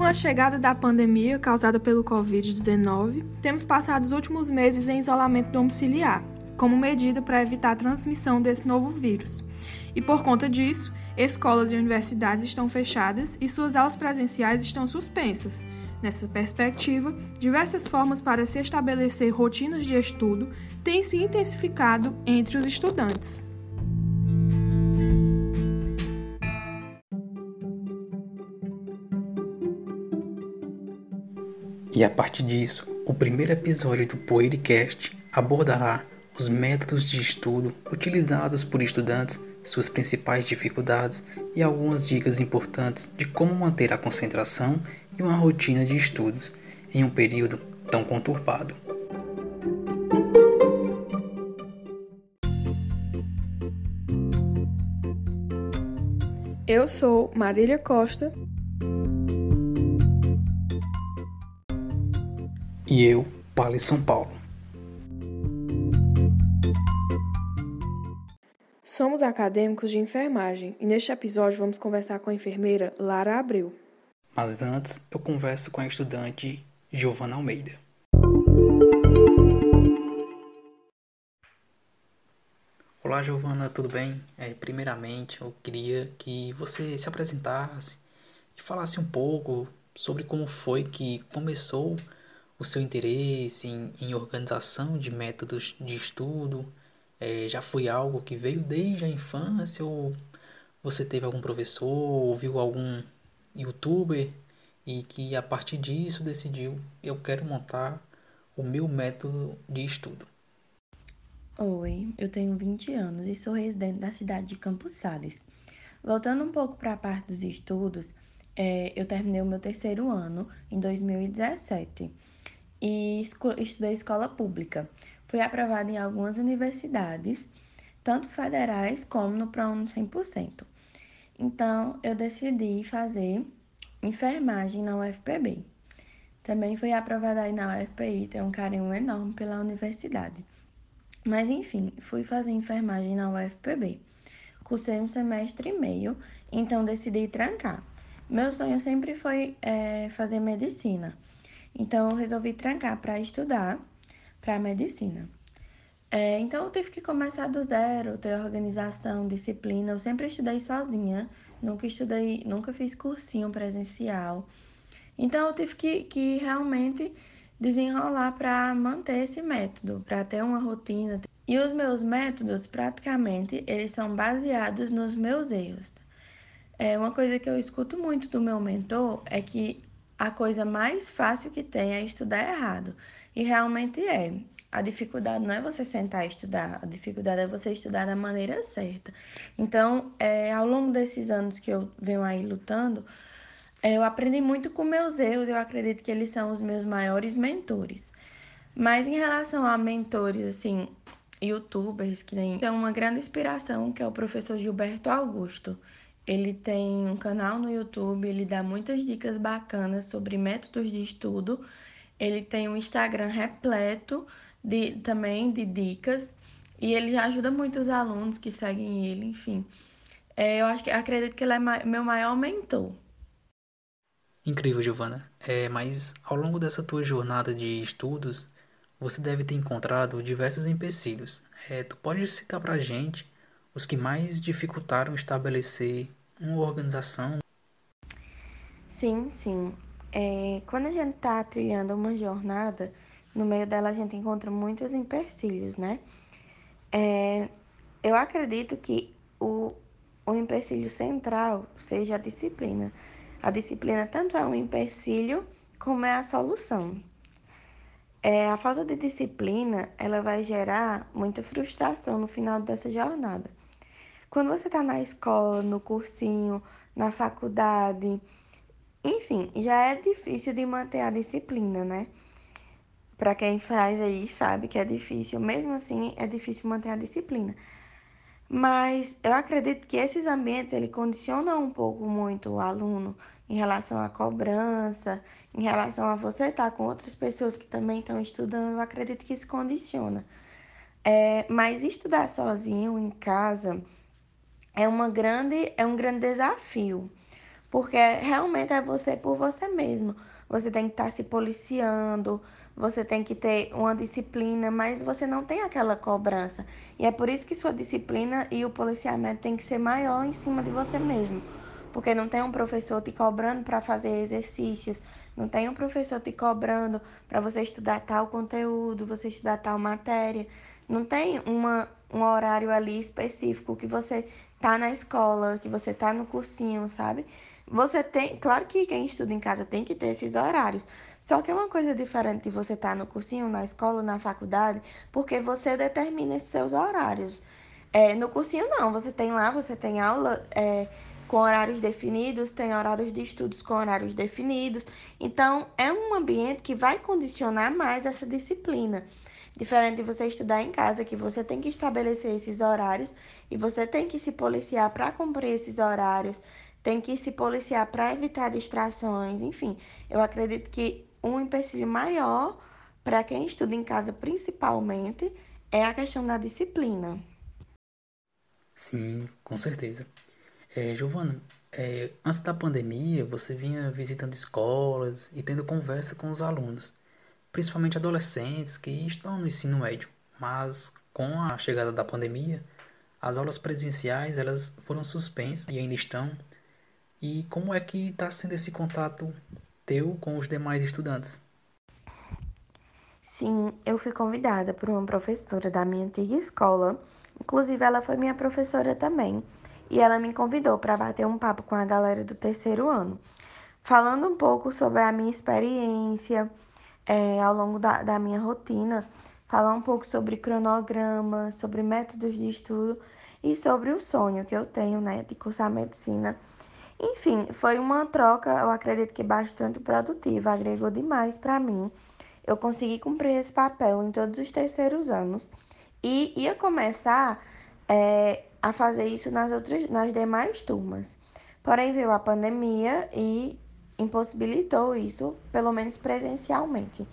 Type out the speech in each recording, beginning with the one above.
Com a chegada da pandemia causada pelo Covid-19, temos passado os últimos meses em isolamento domiciliar, como medida para evitar a transmissão desse novo vírus. E por conta disso, escolas e universidades estão fechadas e suas aulas presenciais estão suspensas. Nessa perspectiva, diversas formas para se estabelecer rotinas de estudo têm se intensificado entre os estudantes. E a partir disso, o primeiro episódio do Poeircast abordará os métodos de estudo utilizados por estudantes, suas principais dificuldades e algumas dicas importantes de como manter a concentração e uma rotina de estudos em um período tão conturbado. Eu sou Marília Costa e eu, Pali São Paulo. Somos acadêmicos de enfermagem e neste episódio vamos conversar com a enfermeira Lara Abreu. Mas antes, eu converso com a estudante Giovana Almeida. Olá, Giovana, tudo bem? É, primeiramente, eu queria que você se apresentasse e falasse um pouco sobre como foi que começou o seu interesse em, em organização de métodos de estudo é, já foi algo que veio desde a infância ou você teve algum professor, ouviu algum youtuber e que a partir disso decidiu eu quero montar o meu método de estudo. Oi, eu tenho 20 anos e sou residente da cidade de Campos Sales. Voltando um pouco para a parte dos estudos, é, eu terminei o meu terceiro ano em 2017 e estudei escola pública. Fui aprovada em algumas universidades, tanto federais como no ProUni 100%. Então, eu decidi fazer enfermagem na UFPB. Também fui aprovada aí na UFPI, tenho um carinho enorme pela universidade. Mas enfim, fui fazer enfermagem na UFPB. Cursei um semestre e meio, então decidi trancar. Meu sonho sempre foi é, fazer medicina. Então, eu resolvi trancar para estudar para medicina. É, então, eu tive que começar do zero, ter organização, disciplina. Eu sempre estudei sozinha, nunca estudei, nunca fiz cursinho presencial. Então, eu tive que, que realmente desenrolar para manter esse método, para ter uma rotina. E os meus métodos, praticamente, eles são baseados nos meus erros. É uma coisa que eu escuto muito do meu mentor é que a coisa mais fácil que tem é estudar errado. E realmente é. A dificuldade não é você sentar e estudar, a dificuldade é você estudar da maneira certa. Então, é, ao longo desses anos que eu venho aí lutando, é, eu aprendi muito com meus erros, eu acredito que eles são os meus maiores mentores. Mas em relação a mentores, assim, youtubers, que tem uma grande inspiração, que é o professor Gilberto Augusto. Ele tem um canal no YouTube, ele dá muitas dicas bacanas sobre métodos de estudo. Ele tem um Instagram repleto de também de dicas e ele ajuda muito os alunos que seguem ele, enfim. É, eu acho que acredito que ele é meu maior mentor. Incrível, Giovana. É, mas ao longo dessa tua jornada de estudos, você deve ter encontrado diversos empecilhos. É, tu pode citar pra gente os que mais dificultaram estabelecer uma organização? Sim, sim. É, quando a gente está trilhando uma jornada, no meio dela a gente encontra muitos empecilhos, né? É, eu acredito que o, o empecilho central seja a disciplina. A disciplina tanto é um empecilho como é a solução. É, a falta de disciplina ela vai gerar muita frustração no final dessa jornada. Quando você está na escola, no cursinho, na faculdade, enfim, já é difícil de manter a disciplina, né? Para quem faz aí sabe que é difícil, mesmo assim é difícil manter a disciplina. Mas eu acredito que esses ambientes ele condicionam um pouco muito o aluno em relação à cobrança, em relação a você estar com outras pessoas que também estão estudando. Eu acredito que isso condiciona. É, mas estudar sozinho em casa é, uma grande, é um grande desafio, porque realmente é você por você mesmo. Você tem que estar tá se policiando, você tem que ter uma disciplina, mas você não tem aquela cobrança. E é por isso que sua disciplina e o policiamento tem que ser maior em cima de você mesmo. Porque não tem um professor te cobrando para fazer exercícios, não tem um professor te cobrando para você estudar tal conteúdo, você estudar tal matéria. Não tem uma, um horário ali específico que você tá na escola, que você tá no cursinho, sabe? Você tem, claro que quem estuda em casa tem que ter esses horários. Só que é uma coisa diferente de você estar tá no cursinho, na escola, na faculdade, porque você determina esses seus horários. É, no cursinho não, você tem lá, você tem aula é, com horários definidos, tem horários de estudos com horários definidos. Então, é um ambiente que vai condicionar mais essa disciplina. Diferente de você estudar em casa, que você tem que estabelecer esses horários e você tem que se policiar para cumprir esses horários, tem que se policiar para evitar distrações, enfim. Eu acredito que um empecilho maior para quem estuda em casa, principalmente, é a questão da disciplina. Sim, com certeza. É, Giovana, é, antes da pandemia, você vinha visitando escolas e tendo conversa com os alunos, principalmente adolescentes que estão no ensino médio. Mas com a chegada da pandemia, as aulas presenciais elas foram suspensas e ainda estão. E como é que está sendo esse contato teu com os demais estudantes? Sim, eu fui convidada por uma professora da minha antiga escola. Inclusive, ela foi minha professora também e ela me convidou para bater um papo com a galera do terceiro ano, falando um pouco sobre a minha experiência é, ao longo da, da minha rotina, falar um pouco sobre cronograma, sobre métodos de estudo e sobre o sonho que eu tenho, né, de cursar medicina. Enfim, foi uma troca, eu acredito que bastante produtiva, agregou demais para mim. Eu consegui cumprir esse papel em todos os terceiros anos e ia começar é, a fazer isso nas outras, nas demais turmas. Porém, veio a pandemia e impossibilitou isso, pelo menos presencialmente.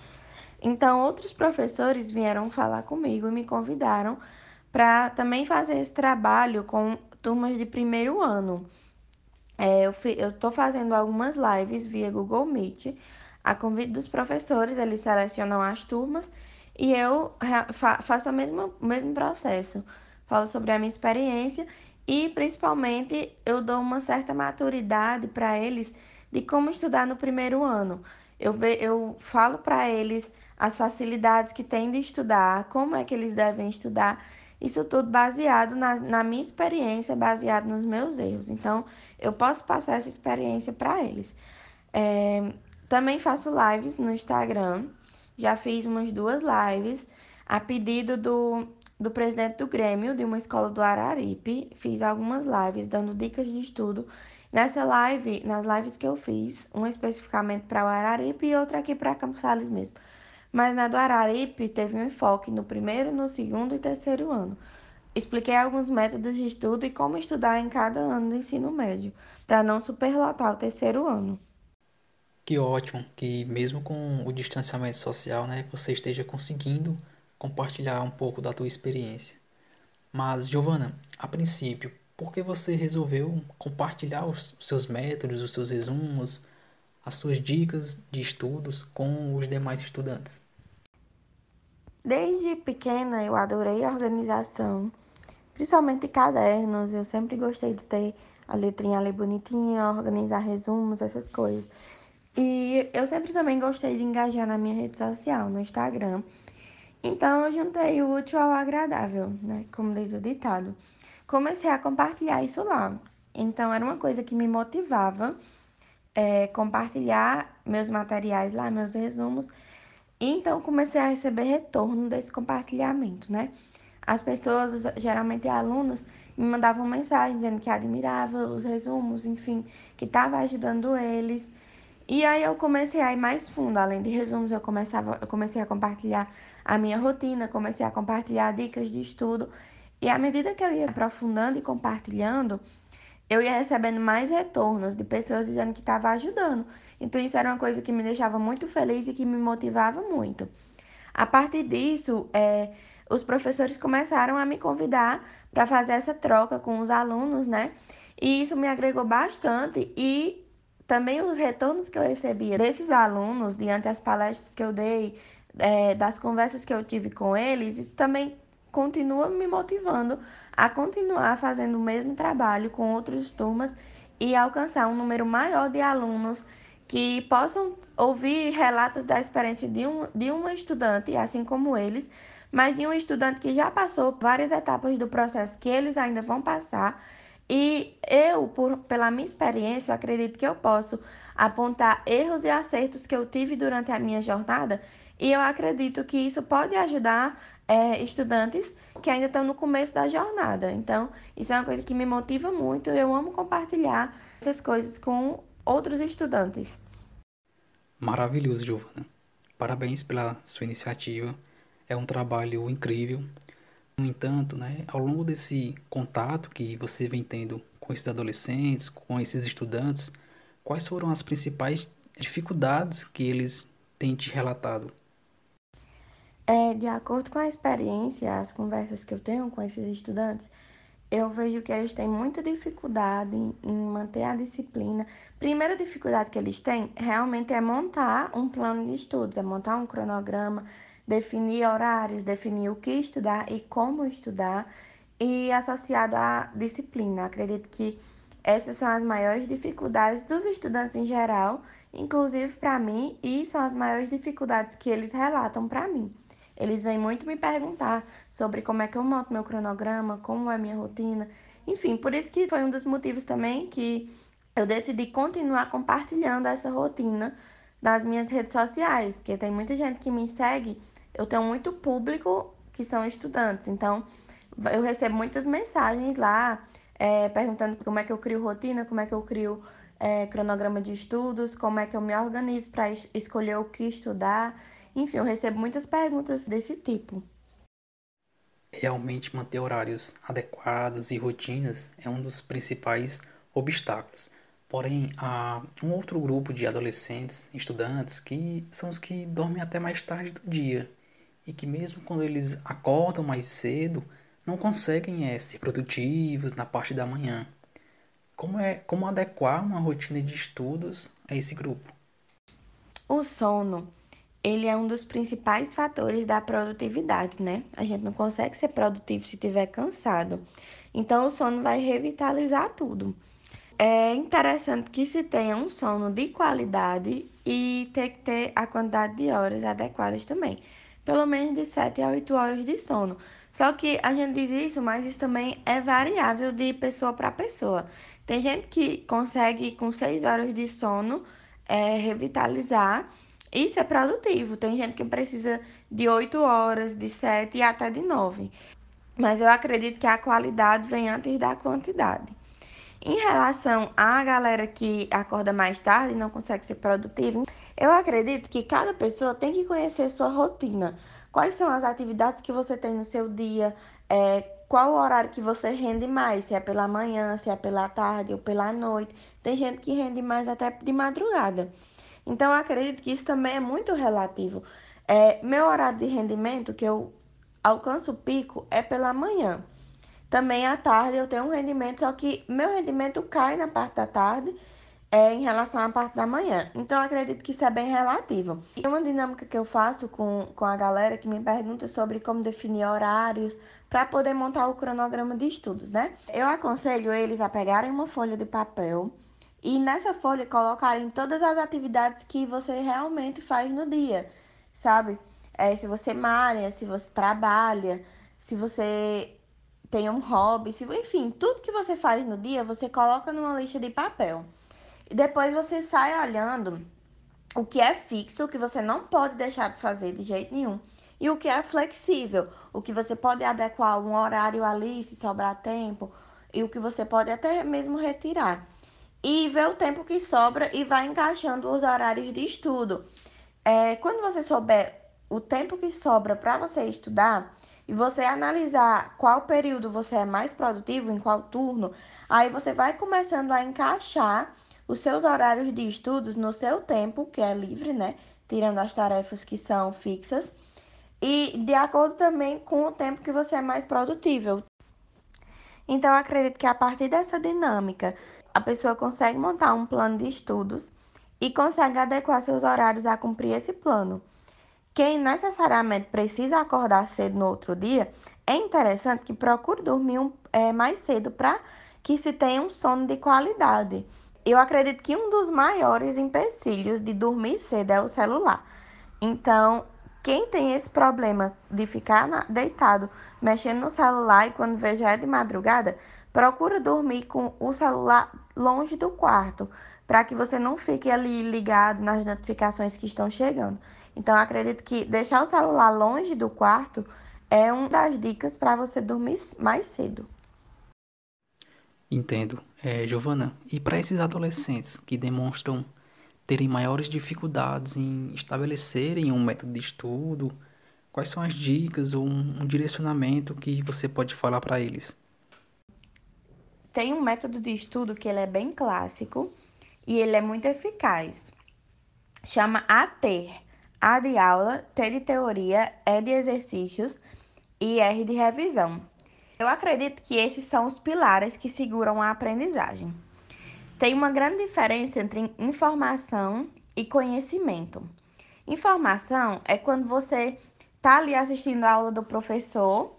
Então, outros professores vieram falar comigo e me convidaram para também fazer esse trabalho com turmas de primeiro ano. É, eu estou fazendo algumas lives via Google Meet, a convite dos professores, eles selecionam as turmas e eu fa faço o mesmo, o mesmo processo falo sobre a minha experiência e principalmente eu dou uma certa maturidade para eles de como estudar no primeiro ano. Eu, eu falo para eles as facilidades que têm de estudar, como é que eles devem estudar, isso tudo baseado na, na minha experiência, baseado nos meus erros. Então, eu posso passar essa experiência para eles. É, também faço lives no Instagram, já fiz umas duas lives a pedido do do presidente do Grêmio de uma escola do Araripe. Fiz algumas lives dando dicas de estudo. Nessa live, nas lives que eu fiz, uma especificamente para o Araripe e outra aqui para Campos Sales mesmo. Mas na do Araripe teve um enfoque no primeiro, no segundo e terceiro ano. Expliquei alguns métodos de estudo e como estudar em cada ano do ensino médio, para não superlotar o terceiro ano. Que ótimo que mesmo com o distanciamento social, né, você esteja conseguindo compartilhar um pouco da tua experiência. Mas, Giovana, a princípio, por que você resolveu compartilhar os seus métodos, os seus resumos, as suas dicas de estudos com os demais estudantes? Desde pequena eu adorei a organização, principalmente cadernos. Eu sempre gostei de ter a letrinha ali bonitinha, organizar resumos, essas coisas. E eu sempre também gostei de engajar na minha rede social, no Instagram. Então eu juntei o útil ao agradável, né? Como diz o ditado. Comecei a compartilhar isso lá. Então era uma coisa que me motivava é, compartilhar meus materiais lá, meus resumos. Então comecei a receber retorno desse compartilhamento, né? As pessoas, geralmente alunos, me mandavam mensagens dizendo que admiravam os resumos, enfim, que estava ajudando eles. E aí eu comecei a ir mais fundo, além de resumos, eu, começava, eu comecei a compartilhar a minha rotina, comecei a compartilhar dicas de estudo. E à medida que eu ia aprofundando e compartilhando, eu ia recebendo mais retornos de pessoas dizendo que estava ajudando. Então, isso era uma coisa que me deixava muito feliz e que me motivava muito. A partir disso, é, os professores começaram a me convidar para fazer essa troca com os alunos, né? E isso me agregou bastante e também os retornos que eu recebia desses alunos, diante das palestras que eu dei, é, das conversas que eu tive com eles, isso também continua me motivando a continuar fazendo o mesmo trabalho com outras turmas e alcançar um número maior de alunos que possam ouvir relatos da experiência de, um, de uma estudante, assim como eles, mas de um estudante que já passou várias etapas do processo que eles ainda vão passar. E eu, por, pela minha experiência, acredito que eu posso apontar erros e acertos que eu tive durante a minha jornada, e eu acredito que isso pode ajudar é, estudantes que ainda estão no começo da jornada. Então, isso é uma coisa que me motiva muito. Eu amo compartilhar essas coisas com outros estudantes. Maravilhoso, Giovana. Parabéns pela sua iniciativa. É um trabalho incrível. No entanto, né, ao longo desse contato que você vem tendo com esses adolescentes, com esses estudantes, quais foram as principais dificuldades que eles têm te relatado? É, de acordo com a experiência, as conversas que eu tenho com esses estudantes, eu vejo que eles têm muita dificuldade em, manter a disciplina. Primeira dificuldade que eles têm realmente é montar um plano de estudos, é montar um cronograma, definir horários, definir o que estudar e como estudar, e associado à disciplina. Acredito que essas são as maiores dificuldades dos estudantes em geral, inclusive para mim, e são as maiores dificuldades que eles relatam para mim. Eles vêm muito me perguntar sobre como é que eu monto meu cronograma, como é minha rotina. Enfim, por isso que foi um dos motivos também que eu decidi continuar compartilhando essa rotina nas minhas redes sociais, porque tem muita gente que me segue, eu tenho muito público que são estudantes, então eu recebo muitas mensagens lá é, perguntando como é que eu crio rotina, como é que eu crio é, cronograma de estudos, como é que eu me organizo para es escolher o que estudar. Enfim, eu recebo muitas perguntas desse tipo. Realmente manter horários adequados e rotinas é um dos principais obstáculos. Porém, há um outro grupo de adolescentes, estudantes, que são os que dormem até mais tarde do dia e que, mesmo quando eles acordam mais cedo, não conseguem é, ser produtivos na parte da manhã. Como, é, como adequar uma rotina de estudos a esse grupo? O sono ele é um dos principais fatores da produtividade, né? A gente não consegue ser produtivo se estiver cansado. Então, o sono vai revitalizar tudo. É interessante que se tenha um sono de qualidade e ter que ter a quantidade de horas adequadas também. Pelo menos de 7 a 8 horas de sono. Só que a gente diz isso, mas isso também é variável de pessoa para pessoa. Tem gente que consegue, com 6 horas de sono, é, revitalizar isso é produtivo. Tem gente que precisa de 8 horas, de 7 e até de 9. Mas eu acredito que a qualidade vem antes da quantidade. Em relação à galera que acorda mais tarde e não consegue ser produtiva, eu acredito que cada pessoa tem que conhecer sua rotina. Quais são as atividades que você tem no seu dia? É, qual o horário que você rende mais? Se é pela manhã, se é pela tarde ou pela noite. Tem gente que rende mais até de madrugada. Então, eu acredito que isso também é muito relativo. É, meu horário de rendimento, que eu alcanço o pico, é pela manhã. Também à tarde eu tenho um rendimento, só que meu rendimento cai na parte da tarde é, em relação à parte da manhã. Então, eu acredito que isso é bem relativo. E uma dinâmica que eu faço com, com a galera que me pergunta sobre como definir horários para poder montar o cronograma de estudos, né? Eu aconselho eles a pegarem uma folha de papel e nessa folha colocarem todas as atividades que você realmente faz no dia, sabe? É, se você malha, se você trabalha, se você tem um hobby, se, enfim, tudo que você faz no dia, você coloca numa lista de papel. E depois você sai olhando o que é fixo, o que você não pode deixar de fazer de jeito nenhum, e o que é flexível, o que você pode adequar um horário ali se sobrar tempo, e o que você pode até mesmo retirar e vê o tempo que sobra e vai encaixando os horários de estudo. É, quando você souber o tempo que sobra para você estudar e você analisar qual período você é mais produtivo, em qual turno, aí você vai começando a encaixar os seus horários de estudos no seu tempo, que é livre, né? Tirando as tarefas que são fixas, e de acordo também com o tempo que você é mais produtível. Então, acredito que a partir dessa dinâmica a pessoa consegue montar um plano de estudos e consegue adequar seus horários a cumprir esse plano. Quem necessariamente precisa acordar cedo no outro dia, é interessante que procure dormir um, é, mais cedo para que se tenha um sono de qualidade. Eu acredito que um dos maiores empecilhos de dormir cedo é o celular. Então, quem tem esse problema de ficar na, deitado mexendo no celular e quando vê já é de madrugada, procura dormir com o celular longe do quarto, para que você não fique ali ligado nas notificações que estão chegando. Então, acredito que deixar o celular longe do quarto é uma das dicas para você dormir mais cedo. Entendo. É, Giovana, e para esses adolescentes que demonstram terem maiores dificuldades em estabelecerem um método de estudo, quais são as dicas ou um, um direcionamento que você pode falar para eles? Tem um método de estudo que ele é bem clássico e ele é muito eficaz. Chama ATER, a de aula, T de teoria, E de exercícios e R de revisão. Eu acredito que esses são os pilares que seguram a aprendizagem. Tem uma grande diferença entre informação e conhecimento. Informação é quando você está ali assistindo a aula do professor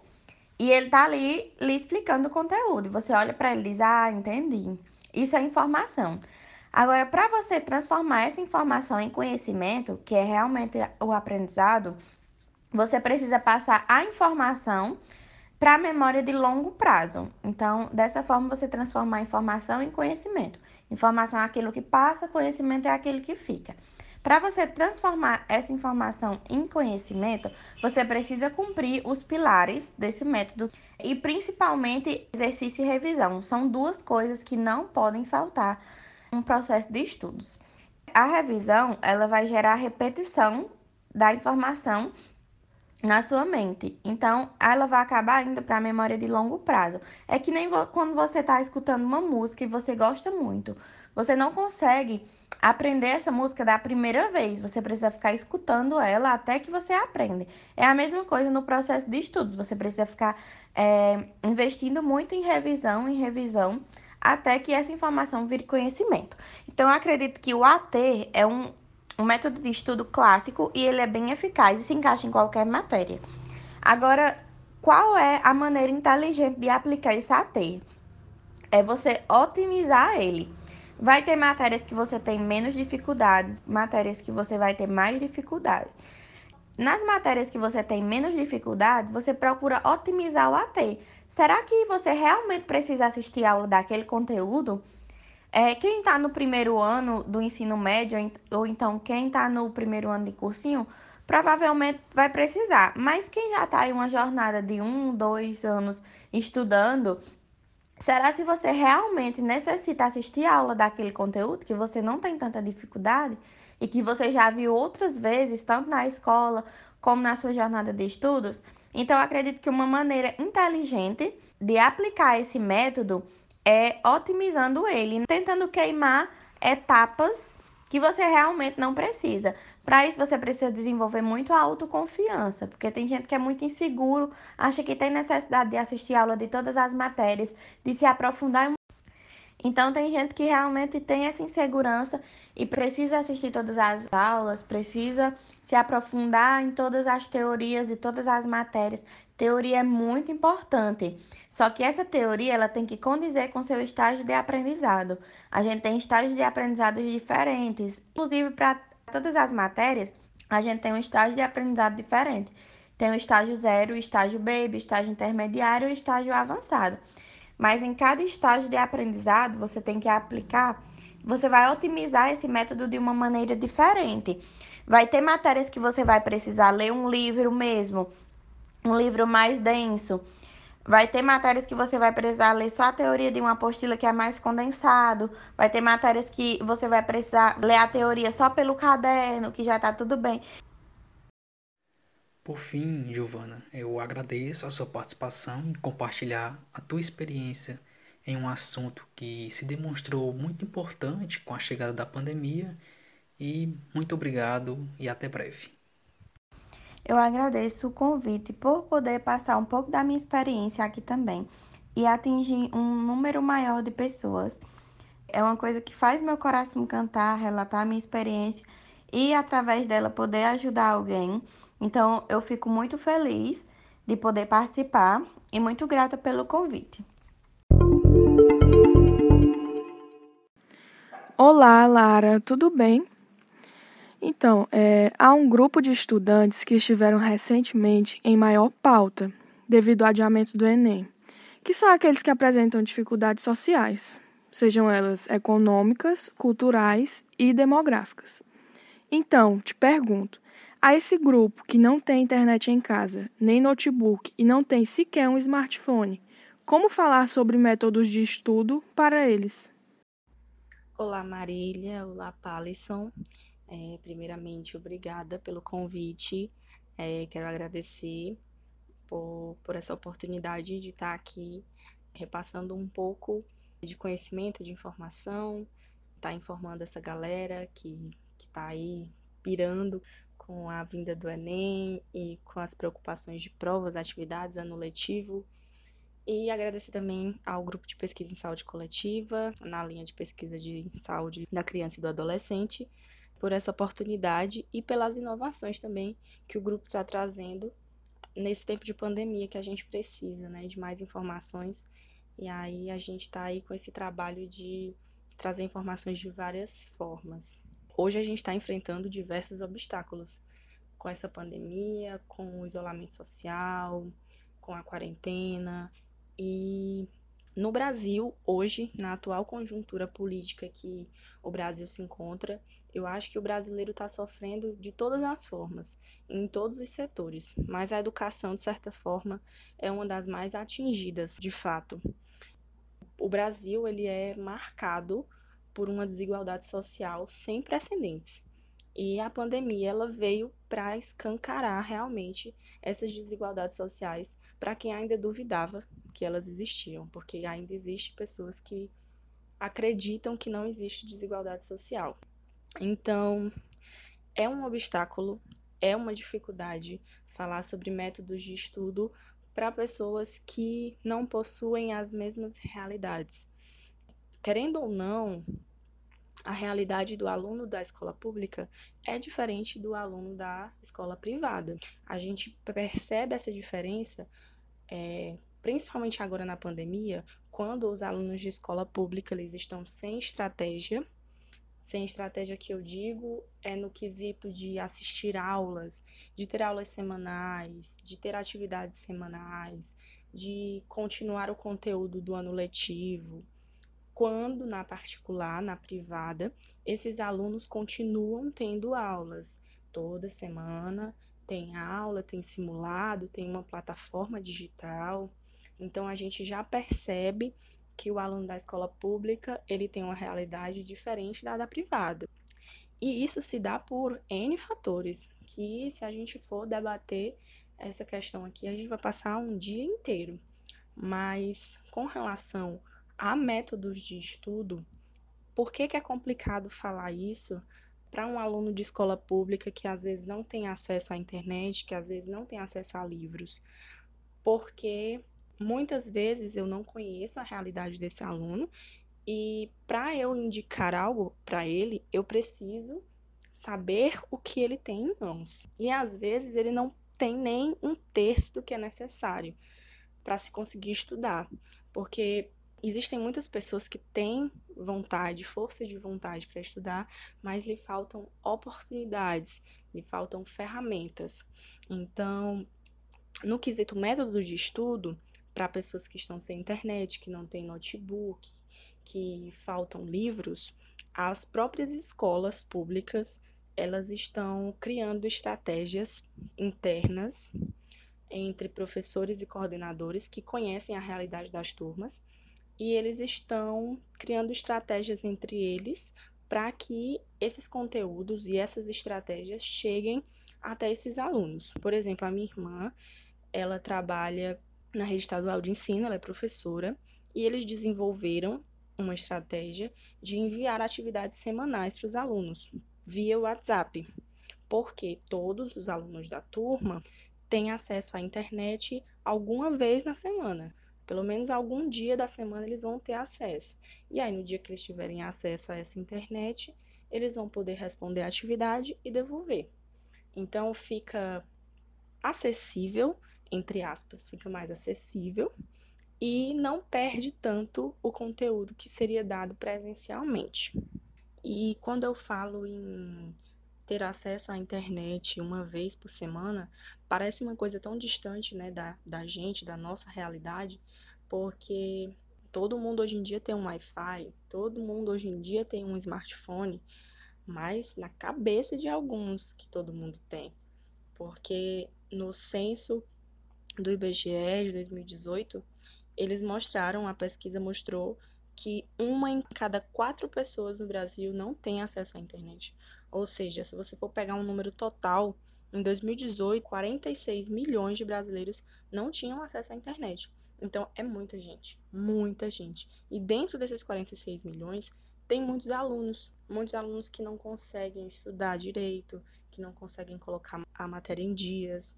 e ele está ali lhe explicando o conteúdo. E você olha para ele e diz: Ah, entendi. Isso é informação. Agora, para você transformar essa informação em conhecimento, que é realmente o aprendizado, você precisa passar a informação para a memória de longo prazo. Então, dessa forma, você transforma a informação em conhecimento. Informação é aquilo que passa, conhecimento é aquilo que fica. Para você transformar essa informação em conhecimento, você precisa cumprir os pilares desse método e principalmente exercício e revisão. São duas coisas que não podem faltar um processo de estudos. A revisão, ela vai gerar repetição da informação na sua mente. Então, ela vai acabar indo para a memória de longo prazo. É que nem quando você está escutando uma música e você gosta muito. Você não consegue aprender essa música da primeira vez. Você precisa ficar escutando ela até que você aprende. É a mesma coisa no processo de estudos. Você precisa ficar é, investindo muito em revisão, em revisão, até que essa informação vire conhecimento. Então, eu acredito que o AT é um, um método de estudo clássico e ele é bem eficaz e se encaixa em qualquer matéria. Agora, qual é a maneira inteligente de aplicar esse AT? É você otimizar ele. Vai ter matérias que você tem menos dificuldades, matérias que você vai ter mais dificuldade. Nas matérias que você tem menos dificuldade, você procura otimizar o AT. Será que você realmente precisa assistir aula daquele conteúdo? É, quem está no primeiro ano do ensino médio, ou então quem está no primeiro ano de cursinho, provavelmente vai precisar. Mas quem já está em uma jornada de um, dois anos estudando, será se você realmente necessita assistir a aula daquele conteúdo que você não tem tanta dificuldade? e que você já viu outras vezes, tanto na escola como na sua jornada de estudos. Então, acredito que uma maneira inteligente de aplicar esse método é otimizando ele, tentando queimar etapas que você realmente não precisa. Para isso, você precisa desenvolver muito a autoconfiança, porque tem gente que é muito inseguro, acha que tem necessidade de assistir aula de todas as matérias, de se aprofundar então, tem gente que realmente tem essa insegurança e precisa assistir todas as aulas, precisa se aprofundar em todas as teorias de todas as matérias. Teoria é muito importante. Só que essa teoria ela tem que condizer com seu estágio de aprendizado. A gente tem estágios de aprendizado diferentes. Inclusive, para todas as matérias, a gente tem um estágio de aprendizado diferente. Tem o estágio zero, o estágio baby, o estágio intermediário e o estágio avançado. Mas em cada estágio de aprendizado, você tem que aplicar, você vai otimizar esse método de uma maneira diferente. Vai ter matérias que você vai precisar ler um livro mesmo, um livro mais denso. Vai ter matérias que você vai precisar ler só a teoria de uma apostila que é mais condensado. Vai ter matérias que você vai precisar ler a teoria só pelo caderno, que já está tudo bem. Por fim, Giovana, eu agradeço a sua participação em compartilhar a tua experiência em um assunto que se demonstrou muito importante com a chegada da pandemia e muito obrigado e até breve. Eu agradeço o convite por poder passar um pouco da minha experiência aqui também e atingir um número maior de pessoas É uma coisa que faz meu coração cantar, relatar a minha experiência e através dela poder ajudar alguém. Então eu fico muito feliz de poder participar e muito grata pelo convite. Olá, Lara, tudo bem? Então, é, há um grupo de estudantes que estiveram recentemente em maior pauta devido ao adiamento do Enem, que são aqueles que apresentam dificuldades sociais, sejam elas econômicas, culturais e demográficas. Então, te pergunto, a esse grupo que não tem internet em casa, nem notebook e não tem sequer um smartphone, como falar sobre métodos de estudo para eles? Olá, Marília. Olá, Palisson. É, primeiramente, obrigada pelo convite. É, quero agradecer por, por essa oportunidade de estar aqui repassando um pouco de conhecimento, de informação, estar tá informando essa galera que está aí pirando com a vinda do Enem e com as preocupações de provas, atividades, ano letivo. E agradecer também ao grupo de pesquisa em saúde coletiva, na linha de pesquisa de saúde da criança e do adolescente, por essa oportunidade e pelas inovações também que o grupo está trazendo nesse tempo de pandemia que a gente precisa, né, de mais informações. E aí a gente está aí com esse trabalho de trazer informações de várias formas. Hoje a gente está enfrentando diversos obstáculos com essa pandemia, com o isolamento social, com a quarentena e no Brasil, hoje, na atual conjuntura política que o Brasil se encontra, eu acho que o brasileiro está sofrendo de todas as formas, em todos os setores, mas a educação, de certa forma, é uma das mais atingidas, de fato. O Brasil ele é marcado por uma desigualdade social sem precedentes. E a pandemia ela veio para escancarar realmente essas desigualdades sociais para quem ainda duvidava que elas existiam, porque ainda existe pessoas que acreditam que não existe desigualdade social. Então, é um obstáculo, é uma dificuldade falar sobre métodos de estudo para pessoas que não possuem as mesmas realidades. Querendo ou não, a realidade do aluno da escola pública é diferente do aluno da escola privada. A gente percebe essa diferença é, principalmente agora na pandemia, quando os alunos de escola pública eles estão sem estratégia, sem estratégia que eu digo é no quesito de assistir aulas, de ter aulas semanais, de ter atividades semanais, de continuar o conteúdo do ano letivo. Quando na particular, na privada, esses alunos continuam tendo aulas toda semana, tem aula, tem simulado, tem uma plataforma digital. Então a gente já percebe que o aluno da escola pública, ele tem uma realidade diferente da da privada. E isso se dá por N fatores, que se a gente for debater essa questão aqui, a gente vai passar um dia inteiro. Mas com relação a métodos de estudo, por que, que é complicado falar isso para um aluno de escola pública que às vezes não tem acesso à internet, que às vezes não tem acesso a livros? Porque muitas vezes eu não conheço a realidade desse aluno e para eu indicar algo para ele, eu preciso saber o que ele tem em mãos. E às vezes ele não tem nem um texto que é necessário para se conseguir estudar, porque existem muitas pessoas que têm vontade, força de vontade para estudar, mas lhe faltam oportunidades, lhe faltam ferramentas. Então, no quesito método de estudo, para pessoas que estão sem internet, que não têm notebook, que faltam livros, as próprias escolas públicas elas estão criando estratégias internas entre professores e coordenadores que conhecem a realidade das turmas e eles estão criando estratégias entre eles para que esses conteúdos e essas estratégias cheguem até esses alunos. Por exemplo, a minha irmã, ela trabalha na rede estadual de ensino, ela é professora, e eles desenvolveram uma estratégia de enviar atividades semanais para os alunos via WhatsApp, porque todos os alunos da turma têm acesso à internet alguma vez na semana, Pelo menos algum dia da semana eles vão ter acesso. E aí, no dia que eles tiverem acesso a essa internet, eles vão poder responder a atividade e devolver. Então, fica acessível, entre aspas, fica mais acessível e não perde tanto o conteúdo que seria dado presencialmente. E quando eu falo em ter acesso à internet uma vez por semana, parece uma coisa tão distante né, da, da gente, da nossa realidade, porque todo mundo hoje em dia tem um Wi-Fi, todo mundo hoje em dia tem um smartphone, mas na cabeça de alguns que todo mundo tem. Porque no censo do IBGE de 2018, eles mostraram, a pesquisa mostrou que uma em cada quatro pessoas no Brasil não tem acesso à internet. Ou seja, se você for pegar um número total, em 2018, 46 milhões de brasileiros não tinham acesso à internet. Então, é muita gente, muita gente. E dentro desses 46 milhões, tem muitos alunos, muitos alunos que não conseguem estudar direito, que não conseguem colocar a matéria em dias.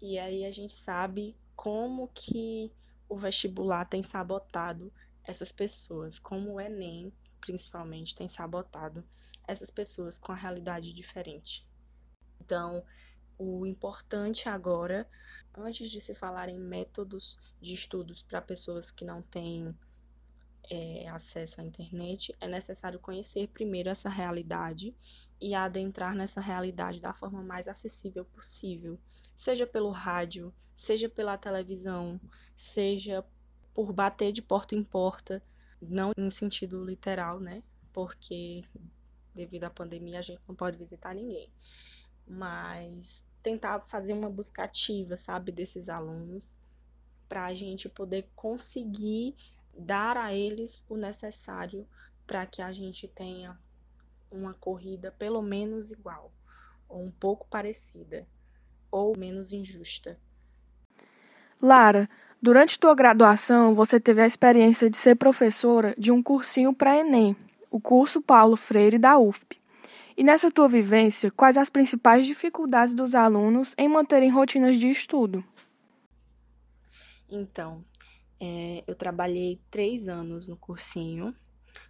E aí a gente sabe como que o vestibular tem sabotado essas pessoas, como o Enem, principalmente, tem sabotado essas pessoas com a realidade diferente. Então, o importante agora, antes de se falar em métodos de estudos para pessoas que não têm é, acesso à internet, é necessário conhecer primeiro essa realidade e adentrar nessa realidade da forma mais acessível possível, seja pelo rádio, seja pela televisão, seja por bater de porta em porta, não em sentido literal, né? Porque devido à pandemia a gente não pode visitar ninguém. Mas tentar fazer uma busca ativa, sabe, desses alunos, para a gente poder conseguir dar a eles o necessário para que a gente tenha uma corrida pelo menos igual, ou um pouco parecida, ou menos injusta. Lara, durante tua graduação, você teve a experiência de ser professora de um cursinho para Enem, o curso Paulo Freire da UFP. E nessa tua vivência, quais as principais dificuldades dos alunos em manterem rotinas de estudo? Então, é, eu trabalhei três anos no cursinho,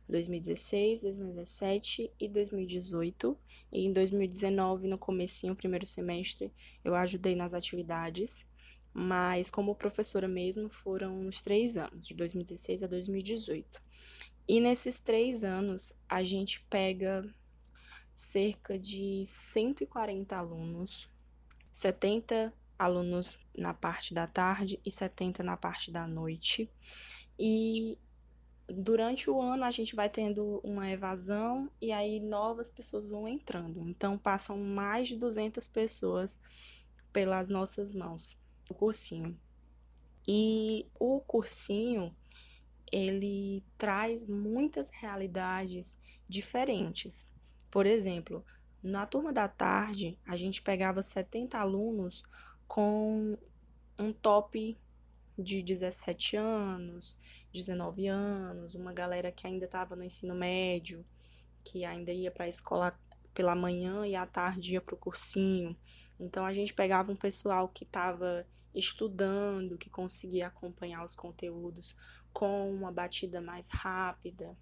2016, 2017 e 2018. E em 2019, no comecinho, primeiro semestre, eu ajudei nas atividades. Mas como professora mesmo, foram uns três anos, de 2016 a 2018. E nesses três anos, a gente pega cerca de 140 alunos, 70 alunos na parte da tarde e 70 na parte da noite. E durante o ano a gente vai tendo uma evasão e aí novas pessoas vão entrando. Então passam mais de 200 pessoas pelas nossas mãos, o cursinho. E o cursinho, ele traz muitas realidades diferentes. Por exemplo, na turma da tarde, a gente pegava 70 alunos com um top de 17 anos, 19 anos, uma galera que ainda estava no ensino médio, que ainda ia para a escola pela manhã e à tarde ia para o cursinho. Então a gente pegava um pessoal que estava estudando, que conseguia acompanhar os conteúdos com uma batida mais rápida.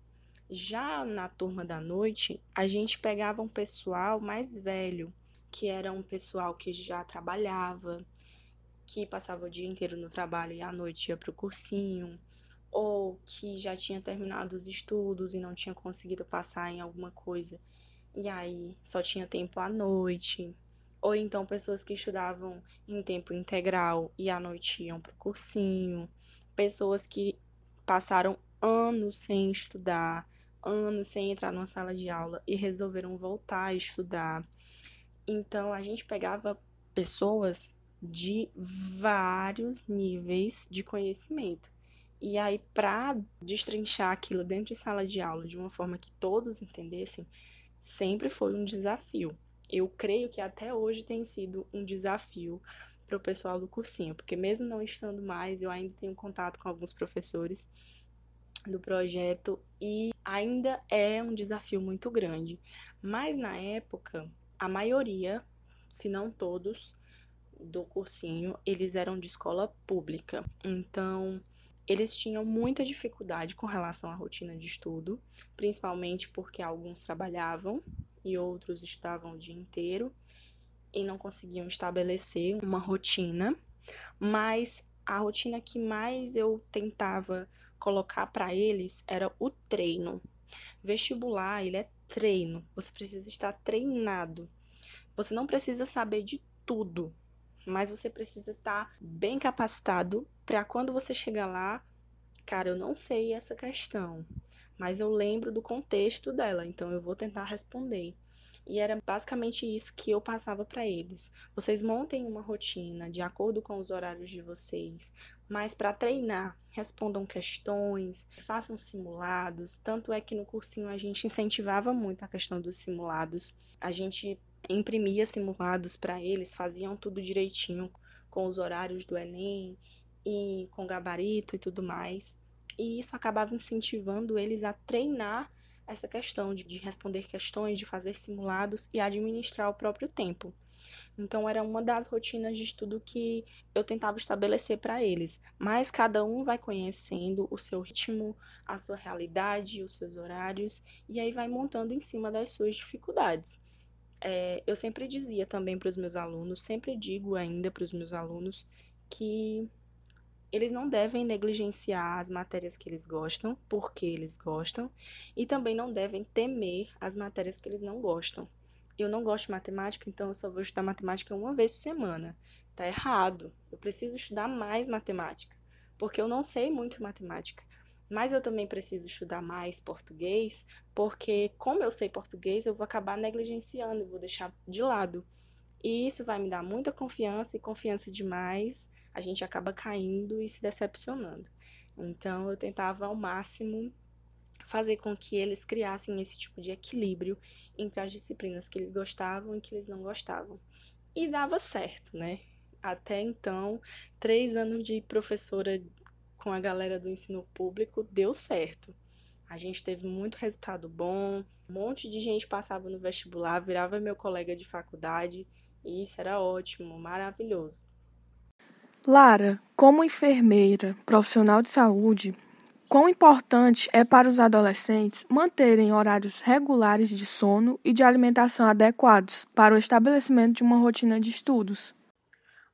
Já na turma da noite, a gente pegava um pessoal mais velho, que era um pessoal que já trabalhava, que passava o dia inteiro no trabalho e à noite ia para o cursinho, ou que já tinha terminado os estudos e não tinha conseguido passar em alguma coisa e aí só tinha tempo à noite, ou então pessoas que estudavam em tempo integral e à noite iam para o cursinho, pessoas que passaram anos sem estudar, anos sem entrar numa sala de aula e resolveram voltar a estudar. Então a gente pegava pessoas de vários níveis de conhecimento. E aí, para destrinchar aquilo dentro de sala de aula de uma forma que todos entendessem, sempre foi um desafio. Eu creio que até hoje tem sido um desafio para o pessoal do cursinho, porque mesmo não estando mais, eu ainda tenho contato com alguns professores do projeto e ainda é um desafio muito grande. Mas na época, a maioria, se não todos, do cursinho, eles eram de escola pública. Então, eles tinham muita dificuldade com relação à rotina de estudo, principalmente porque alguns trabalhavam e outros estudavam o dia inteiro e não conseguiam estabelecer uma rotina, mas a rotina que mais eu tentava colocar para eles era o treino. Vestibular, ele é treino. Você precisa estar treinado. Você não precisa saber de tudo, mas você precisa estar bem capacitado para quando você chegar lá, cara, eu não sei essa questão, mas eu lembro do contexto dela, então eu vou tentar responder. E era basicamente isso que eu passava para eles. Vocês montem uma rotina de acordo com os horários de vocês, mas para treinar, respondam questões, façam simulados. Tanto é que no cursinho a gente incentivava muito a questão dos simulados. A gente imprimia simulados para eles, faziam tudo direitinho com os horários do Enem e com gabarito e tudo mais. E isso acabava incentivando eles a treinar essa questão de, de responder questões, de fazer simulados e administrar o próprio tempo. Então, era uma das rotinas de estudo que eu tentava estabelecer para eles. Mas cada um vai conhecendo o seu ritmo, a sua realidade, os seus horários, e aí vai montando em cima das suas dificuldades. É, eu sempre dizia também para os meus alunos, sempre digo ainda para os meus alunos, que eles não devem negligenciar as matérias que eles gostam, porque eles gostam, e também não devem temer as matérias que eles não gostam. Eu não gosto de matemática, então eu só vou estudar matemática uma vez por semana. Tá errado. Eu preciso estudar mais matemática, porque eu não sei muito matemática. Mas eu também preciso estudar mais português, porque como eu sei português, eu vou acabar negligenciando, vou deixar de lado. E isso vai me dar muita confiança e confiança demais, a gente acaba caindo e se decepcionando. Então eu tentava ao máximo fazer com que eles criassem esse tipo de equilíbrio entre as disciplinas que eles gostavam e que eles não gostavam. E dava certo, né? Até então, três anos de professora com a galera do ensino público deu certo. A gente teve muito resultado bom, um monte de gente passava no vestibular, virava meu colega de faculdade e isso era ótimo, maravilhoso. Lara, como enfermeira, profissional de saúde, quão importante é para os adolescentes manterem horários regulares de sono e de alimentação adequados para o estabelecimento de uma rotina de estudos?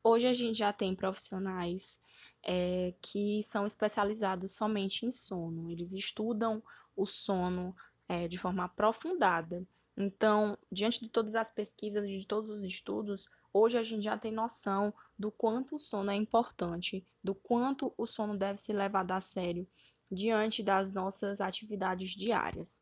Hoje a gente já tem profissionais é, que são especializados somente em sono. Eles estudam o sono é, de forma aprofundada. Então, diante de todas as pesquisas, de todos os estudos, hoje a gente já tem noção do quanto o sono é importante, do quanto o sono deve ser levado a sério diante das nossas atividades diárias.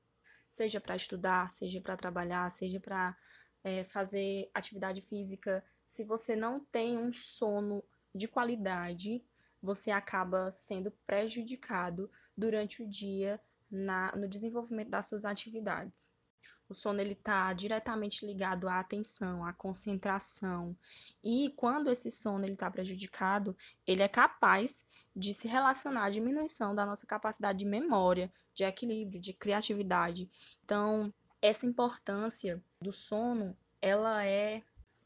Seja para estudar, seja para trabalhar, seja para é, fazer atividade física. Se você não tem um sono de qualidade, você acaba sendo prejudicado durante o dia na, no desenvolvimento das suas atividades. O sono ele está diretamente ligado à atenção, à concentração. E quando esse sono ele está prejudicado, ele é capaz de se relacionar à diminuição da nossa capacidade de memória, de equilíbrio, de criatividade. Então, essa importância do sono, ela é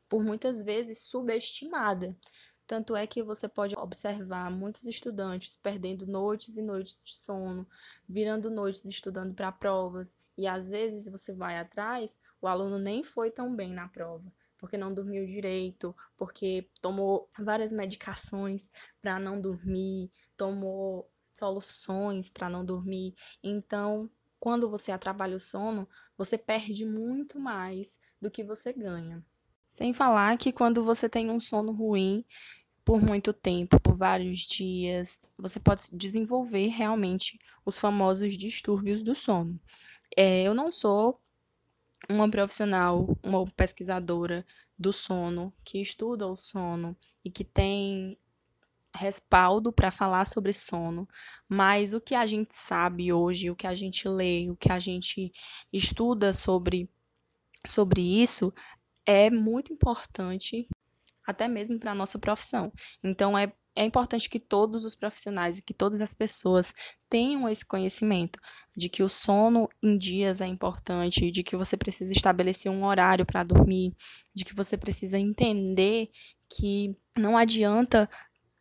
por muitas vezes subestimada. Tanto é que você pode observar muitos estudantes perdendo noites e noites de sono, virando noites estudando para provas, e às vezes você vai atrás, o aluno nem foi tão bem na prova, porque não dormiu direito, porque tomou várias medicações para não dormir, tomou soluções para não dormir. Então, quando você atrapalha o sono, você perde muito mais do que você ganha. Sem falar que quando você tem um sono ruim por muito tempo, por vários dias, você pode desenvolver realmente os famosos distúrbios do sono. É, eu não sou uma profissional, uma pesquisadora do sono, que estuda o sono e que tem respaldo para falar sobre sono, mas o que a gente sabe hoje, o que a gente lê, o que a gente estuda sobre, sobre isso é muito importante, até mesmo para a nossa profissão. Então, é, é importante que todos os profissionais e que todas as pessoas tenham esse conhecimento de que o sono em dias é importante, de que você precisa estabelecer um horário para dormir, de que você precisa entender que não adianta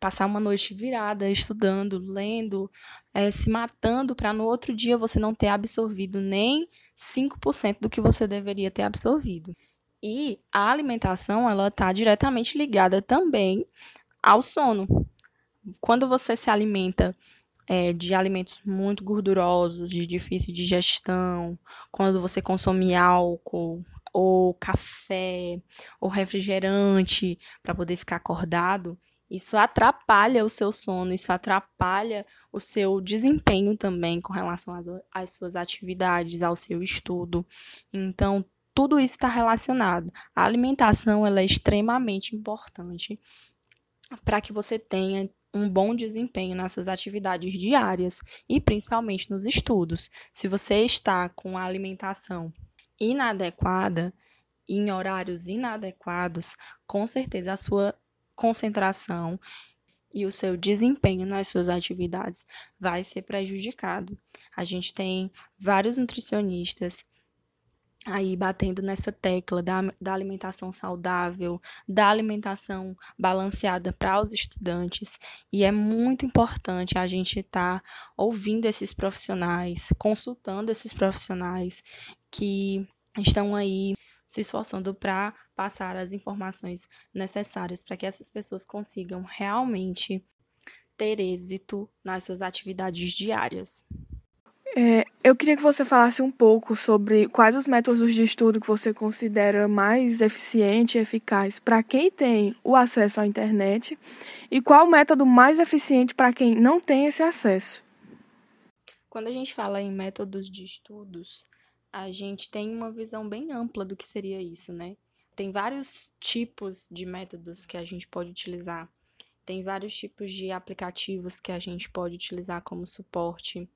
passar uma noite virada estudando, lendo, é, se matando para no outro dia você não ter absorvido nem 5% do que você deveria ter absorvido. E a alimentação, ela está diretamente ligada também ao sono. Quando você se alimenta é, de alimentos muito gordurosos, de difícil digestão, quando você consome álcool, ou café, ou refrigerante para poder ficar acordado, isso atrapalha o seu sono, isso atrapalha o seu desempenho também com relação às, às suas atividades, ao seu estudo. Então, tudo isso está relacionado. A alimentação ela é extremamente importante para que você tenha um bom desempenho nas suas atividades diárias e principalmente nos estudos. Se você está com a alimentação inadequada, em horários inadequados, com certeza a sua concentração e o seu desempenho nas suas atividades vai ser prejudicado. A gente tem vários nutricionistas aí batendo nessa tecla da, da alimentação saudável, da alimentação balanceada para os estudantes, e é muito importante a gente estar tá ouvindo esses profissionais, consultando esses profissionais que estão aí se esforçando para passar as informações necessárias para que essas pessoas consigam realmente ter êxito nas suas atividades diárias. É, eu queria que você falasse um pouco sobre quais os métodos de estudo que você considera mais eficiente e eficaz para quem tem o acesso à internet e qual o método mais eficiente para quem não tem esse acesso. Quando a gente fala em métodos de estudos, a gente tem uma visão bem ampla do que seria isso, né? Tem vários tipos de métodos que a gente pode utilizar. Tem vários tipos de aplicativos que a gente pode utilizar como suporte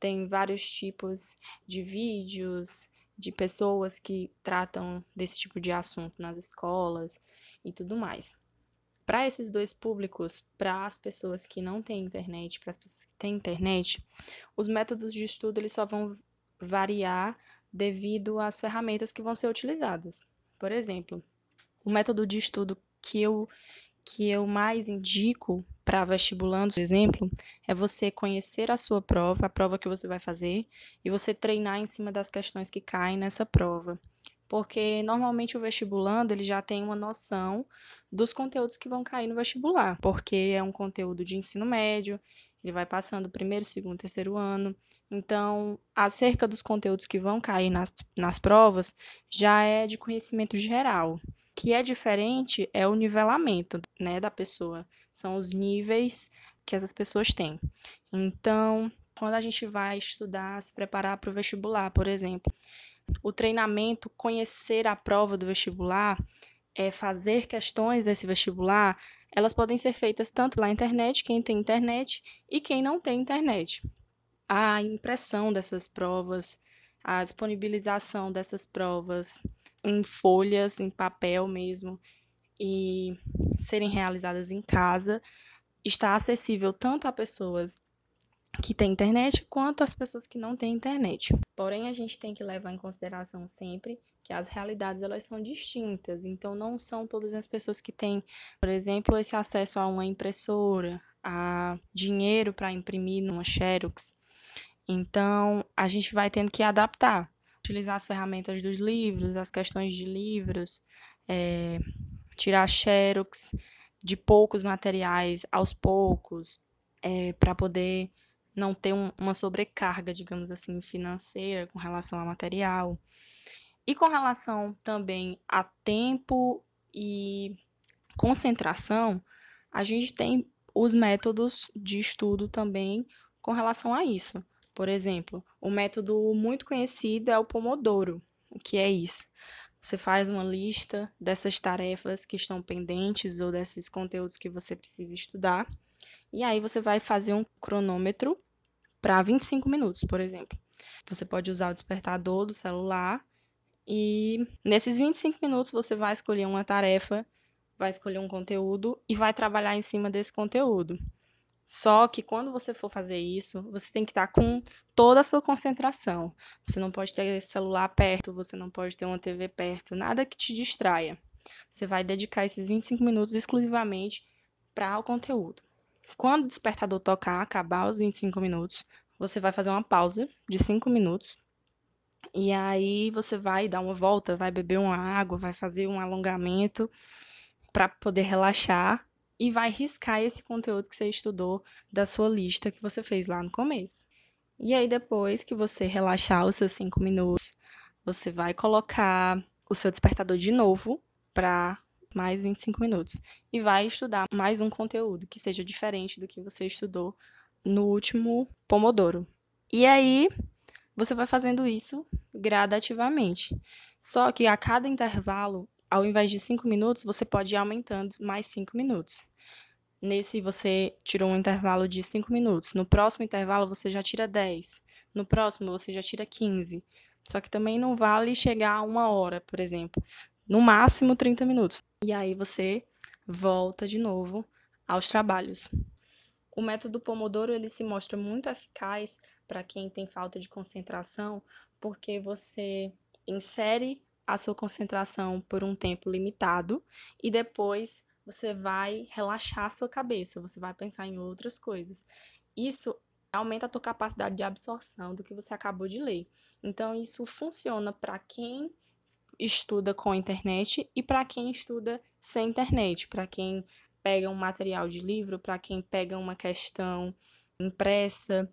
tem vários tipos de vídeos, de pessoas que tratam desse tipo de assunto nas escolas e tudo mais. Para esses dois públicos, para as pessoas que não têm internet, para as pessoas que têm internet, os métodos de estudo eles só vão variar devido às ferramentas que vão ser utilizadas. Por exemplo, o método de estudo que eu que eu mais indico para vestibulandos, por exemplo, é você conhecer a sua prova, a prova que você vai fazer, e você treinar em cima das questões que caem nessa prova. Porque normalmente o vestibulando ele já tem uma noção dos conteúdos que vão cair no vestibular, porque é um conteúdo de ensino médio, ele vai passando primeiro, segundo, terceiro ano. Então, acerca dos conteúdos que vão cair nas, nas provas, já é de conhecimento geral que é diferente é o nivelamento, né, da pessoa. São os níveis que essas pessoas têm. Então, quando a gente vai estudar, se preparar para o vestibular, por exemplo, o treinamento, conhecer a prova do vestibular, é fazer questões desse vestibular, elas podem ser feitas tanto na internet, quem tem internet, e quem não tem internet. A impressão dessas provas, a disponibilização dessas provas, em folhas, em papel mesmo, e serem realizadas em casa, está acessível tanto a pessoas que têm internet quanto às pessoas que não têm internet. Porém, a gente tem que levar em consideração sempre que as realidades elas são distintas, então não são todas as pessoas que têm, por exemplo, esse acesso a uma impressora, a dinheiro para imprimir numa Xerox. Então, a gente vai tendo que adaptar utilizar as ferramentas dos livros, as questões de livros, é, tirar xerox de poucos materiais aos poucos, é, para poder não ter um, uma sobrecarga, digamos assim, financeira com relação ao material. E com relação também a tempo e concentração, a gente tem os métodos de estudo também com relação a isso. Por exemplo, um método muito conhecido é o Pomodoro. O que é isso? Você faz uma lista dessas tarefas que estão pendentes ou desses conteúdos que você precisa estudar, e aí você vai fazer um cronômetro para 25 minutos, por exemplo. Você pode usar o despertador do celular e nesses 25 minutos você vai escolher uma tarefa, vai escolher um conteúdo e vai trabalhar em cima desse conteúdo. Só que quando você for fazer isso, você tem que estar com toda a sua concentração. Você não pode ter celular perto, você não pode ter uma TV perto, nada que te distraia. Você vai dedicar esses 25 minutos exclusivamente para o conteúdo. Quando o despertador tocar, acabar os 25 minutos, você vai fazer uma pausa de 5 minutos. E aí você vai dar uma volta, vai beber uma água, vai fazer um alongamento para poder relaxar e vai riscar esse conteúdo que você estudou da sua lista que você fez lá no começo. E aí, depois que você relaxar os seus cinco minutos, você vai colocar o seu despertador de novo para mais 25 minutos e vai estudar mais um conteúdo que seja diferente do que você estudou no último Pomodoro. E aí, você vai fazendo isso gradativamente. Só que a cada intervalo, ao invés de 5 minutos, você pode ir aumentando mais 5 minutos. Nesse você tirou um intervalo de 5 minutos. No próximo intervalo você já tira 10. No próximo você já tira 15. Só que também não vale chegar a uma hora, por exemplo. No máximo 30 minutos. E aí você volta de novo aos trabalhos. O método Pomodoro ele se mostra muito eficaz para quem tem falta de concentração, porque você insere a sua concentração por um tempo limitado e depois você vai relaxar a sua cabeça, você vai pensar em outras coisas. Isso aumenta a tua capacidade de absorção do que você acabou de ler. Então, isso funciona para quem estuda com a internet e para quem estuda sem internet, para quem pega um material de livro, para quem pega uma questão impressa.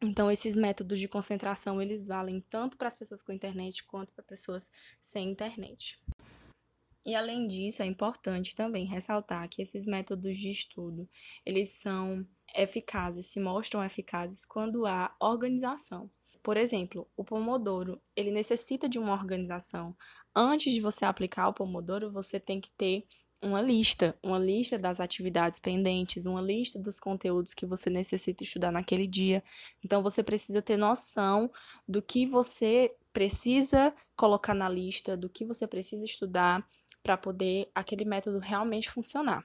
Então, esses métodos de concentração, eles valem tanto para as pessoas com internet quanto para pessoas sem internet. E além disso, é importante também ressaltar que esses métodos de estudo, eles são eficazes, se mostram eficazes quando há organização. Por exemplo, o Pomodoro, ele necessita de uma organização. Antes de você aplicar o Pomodoro, você tem que ter uma lista, uma lista das atividades pendentes, uma lista dos conteúdos que você necessita estudar naquele dia. Então você precisa ter noção do que você precisa colocar na lista, do que você precisa estudar para poder aquele método realmente funcionar.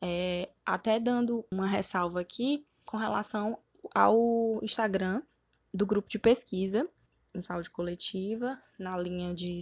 É, até dando uma ressalva aqui com relação ao Instagram do grupo de pesquisa em saúde coletiva, na linha de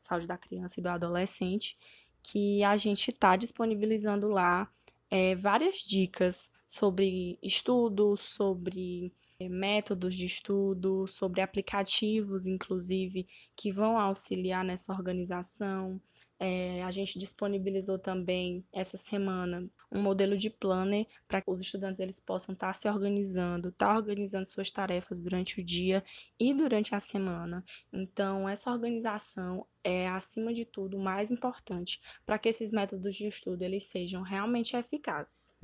saúde da criança e do adolescente, que a gente está disponibilizando lá é, várias dicas sobre estudos, sobre é, métodos de estudo, sobre aplicativos, inclusive, que vão auxiliar nessa organização. É, a gente disponibilizou também essa semana um modelo de planner para que os estudantes eles possam estar tá se organizando, estar tá organizando suas tarefas durante o dia e durante a semana. Então, essa organização é, acima de tudo, mais importante para que esses métodos de estudo eles sejam realmente eficazes.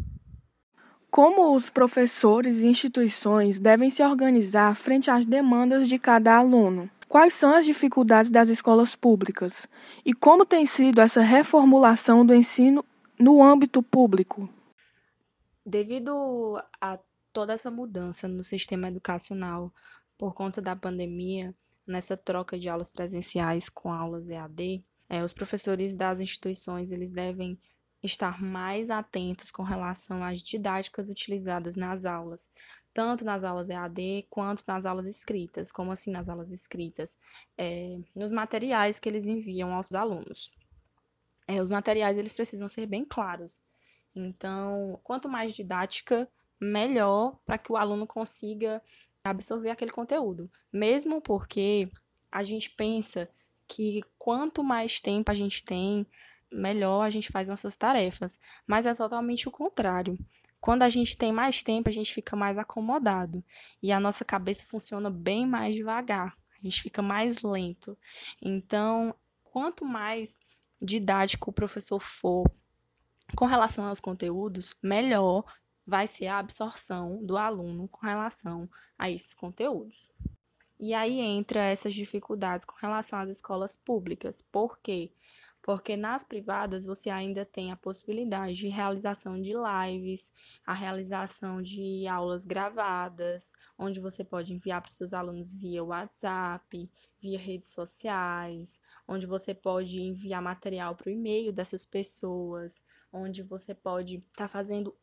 Como os professores e instituições devem se organizar frente às demandas de cada aluno? Quais são as dificuldades das escolas públicas e como tem sido essa reformulação do ensino no âmbito público? Devido a toda essa mudança no sistema educacional por conta da pandemia, nessa troca de aulas presenciais com aulas EAD, é, os professores das instituições eles devem estar mais atentos com relação às didáticas utilizadas nas aulas, tanto nas aulas EAD quanto nas aulas escritas. Como assim nas aulas escritas? É, nos materiais que eles enviam aos alunos. É, os materiais eles precisam ser bem claros. Então, quanto mais didática, melhor para que o aluno consiga absorver aquele conteúdo. Mesmo porque a gente pensa que quanto mais tempo a gente tem, melhor a gente faz nossas tarefas. Mas é totalmente o contrário. Quando a gente tem mais tempo, a gente fica mais acomodado e a nossa cabeça funciona bem mais devagar, a gente fica mais lento. Então, quanto mais didático o professor for com relação aos conteúdos, melhor vai ser a absorção do aluno com relação a esses conteúdos. E aí entra essas dificuldades com relação às escolas públicas. Por quê? Porque nas privadas você ainda tem a possibilidade de realização de lives, a realização de aulas gravadas, onde você pode enviar para os seus alunos via WhatsApp, via redes sociais, onde você pode enviar material para o e-mail dessas pessoas, onde você pode estar tá fazendo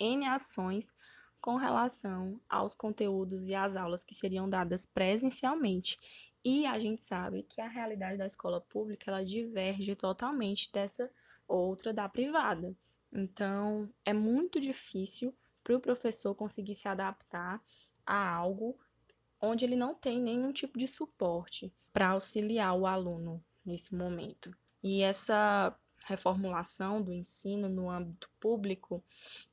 N ações com relação aos conteúdos e às aulas que seriam dadas presencialmente e a gente sabe que a realidade da escola pública ela diverge totalmente dessa outra da privada. Então, é muito difícil para o professor conseguir se adaptar a algo onde ele não tem nenhum tipo de suporte para auxiliar o aluno nesse momento. E essa reformulação do ensino no âmbito público,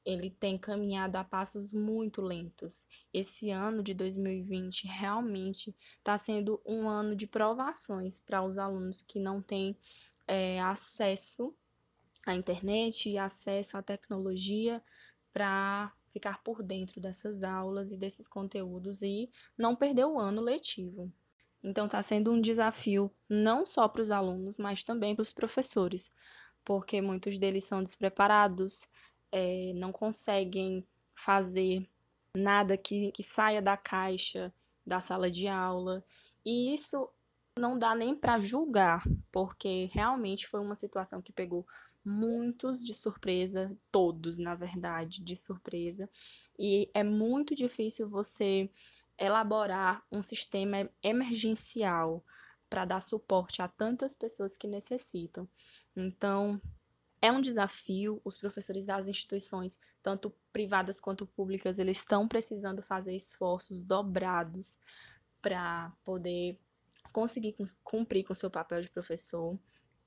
ele tem caminhado a passos muito lentos. Esse ano de 2020 realmente está sendo um ano de provações para os alunos que não têm é, acesso à internet e acesso à tecnologia para ficar por dentro dessas aulas e desses conteúdos e não perder o ano letivo. Então, está sendo um desafio não só para os alunos, mas também para os professores, porque muitos deles são despreparados, é, não conseguem fazer nada que, que saia da caixa da sala de aula. E isso não dá nem para julgar, porque realmente foi uma situação que pegou muitos de surpresa, todos, na verdade, de surpresa. E é muito difícil você elaborar um sistema emergencial para dar suporte a tantas pessoas que necessitam. Então, é um desafio, os professores das instituições, tanto privadas quanto públicas, eles estão precisando fazer esforços dobrados para poder conseguir cumprir com o seu papel de professor.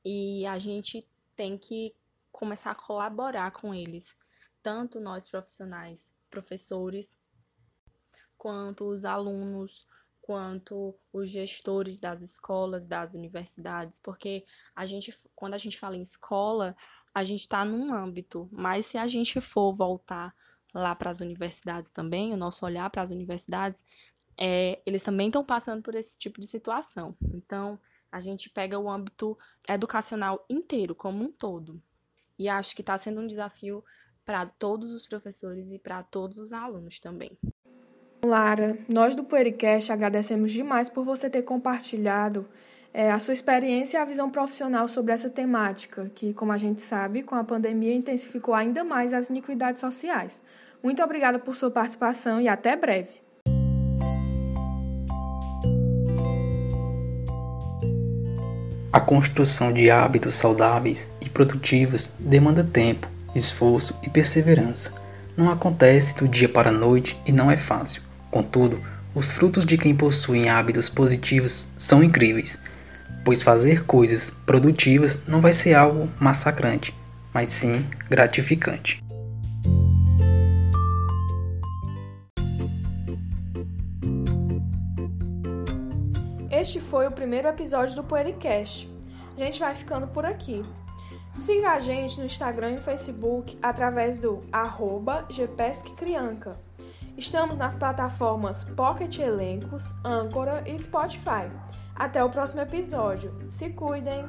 E a gente tem que começar a colaborar com eles, tanto nós profissionais, professores, quanto os alunos, quanto os gestores das escolas, das universidades, porque a gente, quando a gente fala em escola, a gente está num âmbito, mas se a gente for voltar lá para as universidades também, o nosso olhar para as universidades, é, eles também estão passando por esse tipo de situação. Então, a gente pega o âmbito educacional inteiro, como um todo. E acho que está sendo um desafio para todos os professores e para todos os alunos também. Lara, nós do Puericast agradecemos demais por você ter compartilhado é, a sua experiência e a visão profissional sobre essa temática, que, como a gente sabe, com a pandemia intensificou ainda mais as iniquidades sociais. Muito obrigada por sua participação e até breve. A construção de hábitos saudáveis e produtivos demanda tempo, esforço e perseverança. Não acontece do dia para a noite e não é fácil. Contudo, os frutos de quem possui hábitos positivos são incríveis, pois fazer coisas produtivas não vai ser algo massacrante, mas sim gratificante. Este foi o primeiro episódio do Poericast. A gente vai ficando por aqui. Siga a gente no Instagram e Facebook através do arroba. Estamos nas plataformas Pocket Elencos, Anchor e Spotify. Até o próximo episódio. Se cuidem!